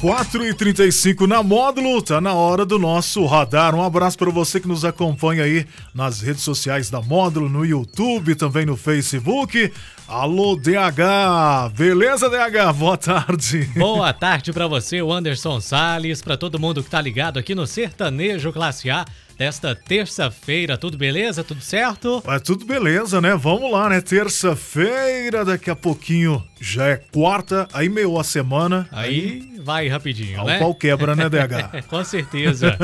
4 e 35 na módulo, tá na hora do nosso radar. Um abraço para você que nos acompanha aí nas redes sociais da módulo, no YouTube, também no Facebook. Alô, DH! Beleza, DH? Boa tarde. Boa tarde para você, Anderson Sales, para todo mundo que tá ligado aqui no Sertanejo Classe A desta terça-feira. Tudo beleza? Tudo certo? É tudo beleza, né? Vamos lá, né? Terça-feira, daqui a pouquinho já é quarta, aí meio a semana. Aí, aí vai rapidinho, ao né? pau quebra, né, DH? Com certeza.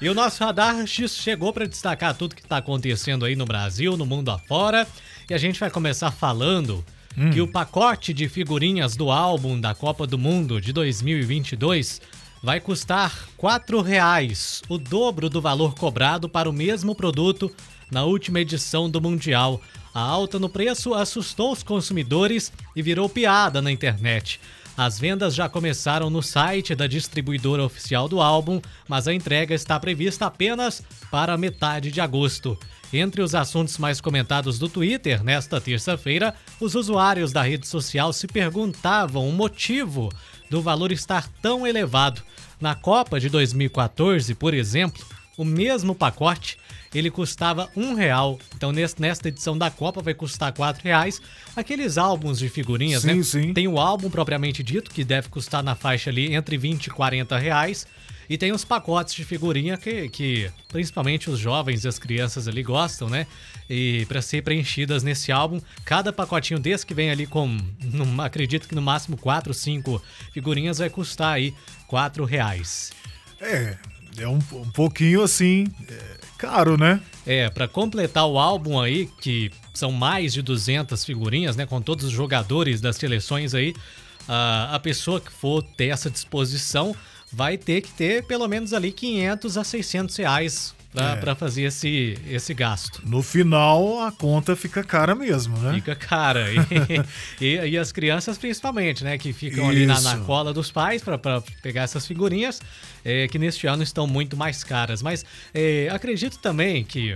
e o nosso radar chegou para destacar tudo que está acontecendo aí no Brasil, no mundo afora. E a gente vai começar falando hum. que o pacote de figurinhas do álbum da Copa do Mundo de 2022 vai custar R$ reais, o dobro do valor cobrado para o mesmo produto na última edição do Mundial. A alta no preço assustou os consumidores e virou piada na internet. As vendas já começaram no site da distribuidora oficial do álbum, mas a entrega está prevista apenas para metade de agosto. Entre os assuntos mais comentados do Twitter nesta terça-feira, os usuários da rede social se perguntavam o motivo do valor estar tão elevado. Na Copa de 2014, por exemplo, o mesmo pacote ele custava um real. Então nesta edição da Copa vai custar quatro reais. Aqueles álbuns de figurinhas, sim, né? Sim. Tem o álbum propriamente dito que deve custar na faixa ali entre 20 e 40 reais. E tem os pacotes de figurinha que, que principalmente os jovens e as crianças ali gostam, né? E para ser preenchidas nesse álbum, cada pacotinho desse que vem ali com, não, acredito que no máximo 4, 5 figurinhas vai custar aí 4 reais. É, é um, um pouquinho assim, é, caro, né? É, para completar o álbum aí, que são mais de 200 figurinhas, né? Com todos os jogadores das seleções aí, a, a pessoa que for ter essa disposição vai ter que ter pelo menos ali 500 a 600 reais para é. fazer esse, esse gasto. No final, a conta fica cara mesmo, né? Fica cara. E, e, e as crianças, principalmente, né? Que ficam Isso. ali na, na, cola dos pais para pegar essas figurinhas, é, que neste ano estão muito mais caras. Mas é, acredito também que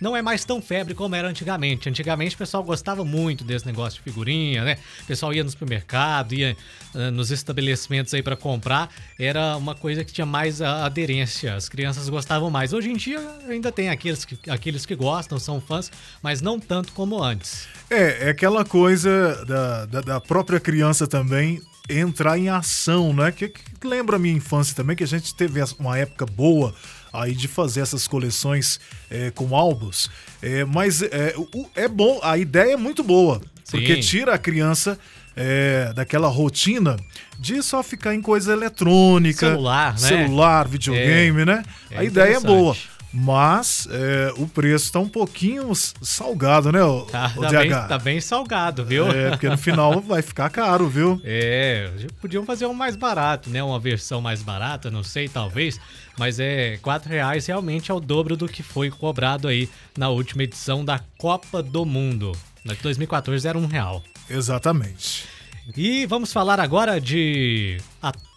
não é mais tão febre como era antigamente. Antigamente o pessoal gostava muito desse negócio de figurinha, né? O pessoal ia no supermercado, ia uh, nos estabelecimentos aí para comprar. Era uma coisa que tinha mais aderência. As crianças gostavam mais. Hoje em dia ainda tem aqueles que, aqueles que gostam, são fãs, mas não tanto como antes. É, é aquela coisa da, da, da própria criança também entrar em ação, né? Que, que lembra a minha infância também, que a gente teve uma época boa aí de fazer essas coleções é, com álbuns. É, mas é, é bom, a ideia é muito boa, Sim. porque tira a criança é, daquela rotina de só ficar em coisa eletrônica, celular, né? celular videogame, é, né? a é ideia é boa. Mas é, o preço tá um pouquinho salgado, né, o, tá, o tá DH? Bem, tá bem salgado, viu? É, porque no final vai ficar caro, viu? É, podiam fazer um mais barato, né? Uma versão mais barata, não sei, talvez. Mas é, quatro reais realmente é o dobro do que foi cobrado aí na última edição da Copa do Mundo. Na de 2014 era um real. Exatamente. E vamos falar agora de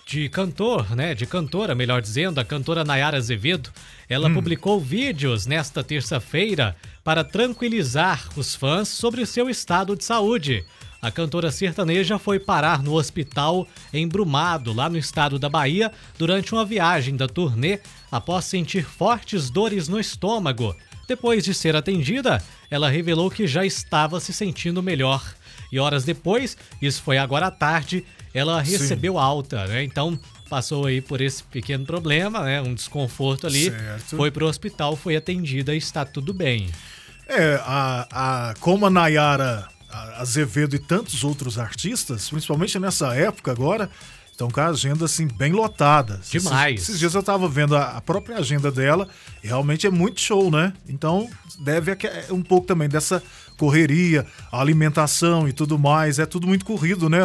de cantor, né? De cantora, melhor dizendo, a cantora Nayara Azevedo. Ela hum. publicou vídeos nesta terça-feira para tranquilizar os fãs sobre o seu estado de saúde. A cantora sertaneja foi parar no hospital em Brumado, lá no estado da Bahia, durante uma viagem da turnê após sentir fortes dores no estômago. Depois de ser atendida, ela revelou que já estava se sentindo melhor. E horas depois, isso foi agora à tarde, ela recebeu Sim. alta, né? Então passou aí por esse pequeno problema, né? Um desconforto ali. Certo. Foi pro hospital, foi atendida e está tudo bem. É, a, a, como a Nayara Azevedo e tantos outros artistas, principalmente nessa época agora, estão com a agenda assim bem lotada. Demais. Esses, esses dias eu estava vendo a, a, própria agenda dela e realmente é muito show, né? Então deve um pouco também dessa correria, alimentação e tudo mais. É tudo muito corrido, né,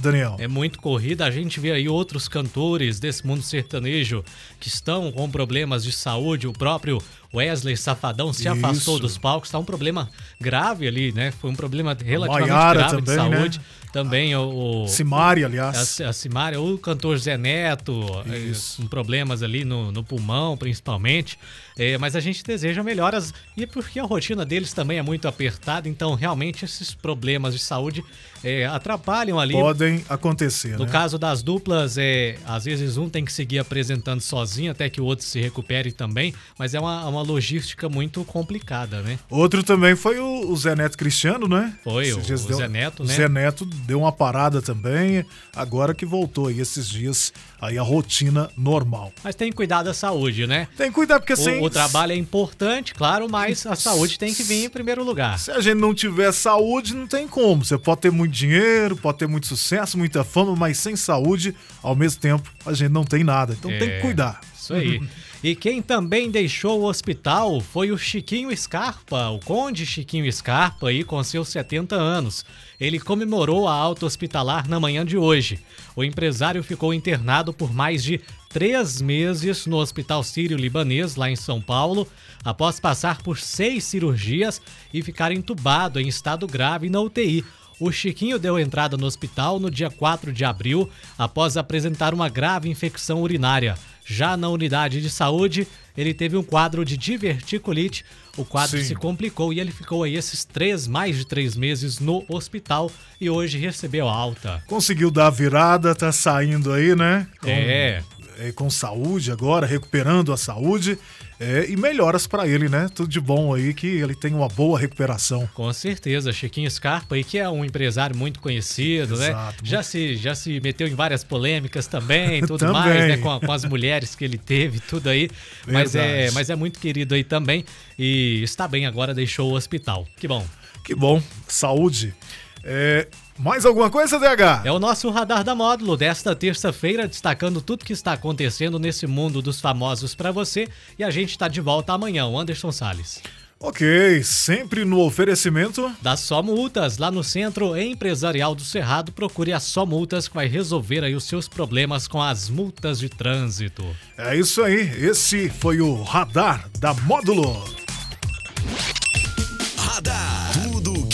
Daniel? É muito corrido. A gente vê aí outros cantores desse mundo sertanejo que estão com problemas de saúde. O próprio Wesley Safadão se Isso. afastou dos palcos, tá um problema grave ali, né? Foi um problema relativamente Maiara grave também, de né? saúde. Também o, o Simari, aliás. a, a Simária, o cantor Zé Neto, Isso. com problemas ali no, no pulmão, principalmente. Eh, mas a gente deseja melhoras e porque a rotina deles também é muito apertada, então realmente esses problemas de saúde eh, atrapalham ali. Podem acontecer, No né? caso das duplas, é, às vezes um tem que seguir apresentando sozinho até que o outro se recupere também, mas é uma, uma logística muito complicada, né? Outro também foi o, o Zé Neto Cristiano, né? Foi, Esses o- o Zé Neto, né? Zé Neto deu uma parada também, agora que voltou aí esses dias, aí a rotina normal. Mas tem que cuidar da saúde, né? Tem que cuidar, porque sem, O, o trabalho é importante, claro, mas a saúde tem que vir em primeiro lugar. se a gente não tiver saúde, não tem como. Você pode ter muito dinheiro, pode ter muito sucesso, muita fama, mas sem saúde, ao mesmo tempo, a gente não tem nada. Então tem É. que cuidar. Isso aí. E quem também deixou o hospital foi o Chiquinho Scarpa, o conde Chiquinho Scarpa, aí com seus 70 anos. Ele comemorou a alta hospitalar na manhã de hoje. O empresário ficou internado por mais de três meses no Hospital Sírio-Libanês, lá em São Paulo, após passar por seis cirurgias e ficar entubado em estado grave na UTI. O Chiquinho deu entrada no hospital no dia 4 de abril, após apresentar uma grave infecção urinária. Já na unidade de saúde, ele teve um quadro de diverticulite. O quadro Sim. se complicou e ele ficou aí esses três, mais de três meses no hospital e hoje recebeu alta. Conseguiu dar a virada, tá saindo aí, né? Com, É. é, com saúde agora, recuperando a saúde. É, e melhoras pra ele, né? Tudo de bom aí, que ele tem uma boa recuperação. Com certeza, Chiquinho Scarpa aí, que é um empresário muito conhecido, né? Exato, Já se, já se meteu em várias polêmicas também, tudo Também. mais, né? Com, com as mulheres que ele teve, tudo aí. Mas é, mas é muito querido aí também. E está bem agora, deixou o hospital. Que bom. Que bom, saúde. É, mais alguma coisa, DH? É o nosso Radar da Módulo desta terça-feira, destacando tudo que está acontecendo nesse mundo dos famosos para você. E a gente está de volta amanhã, o Anderson Salles. Ok, sempre no oferecimento. Da Só Multas, lá no Centro Empresarial do Cerrado, procure a Só Multas que vai resolver aí os seus problemas com as multas de trânsito. É isso aí, esse foi o Radar da Módulo.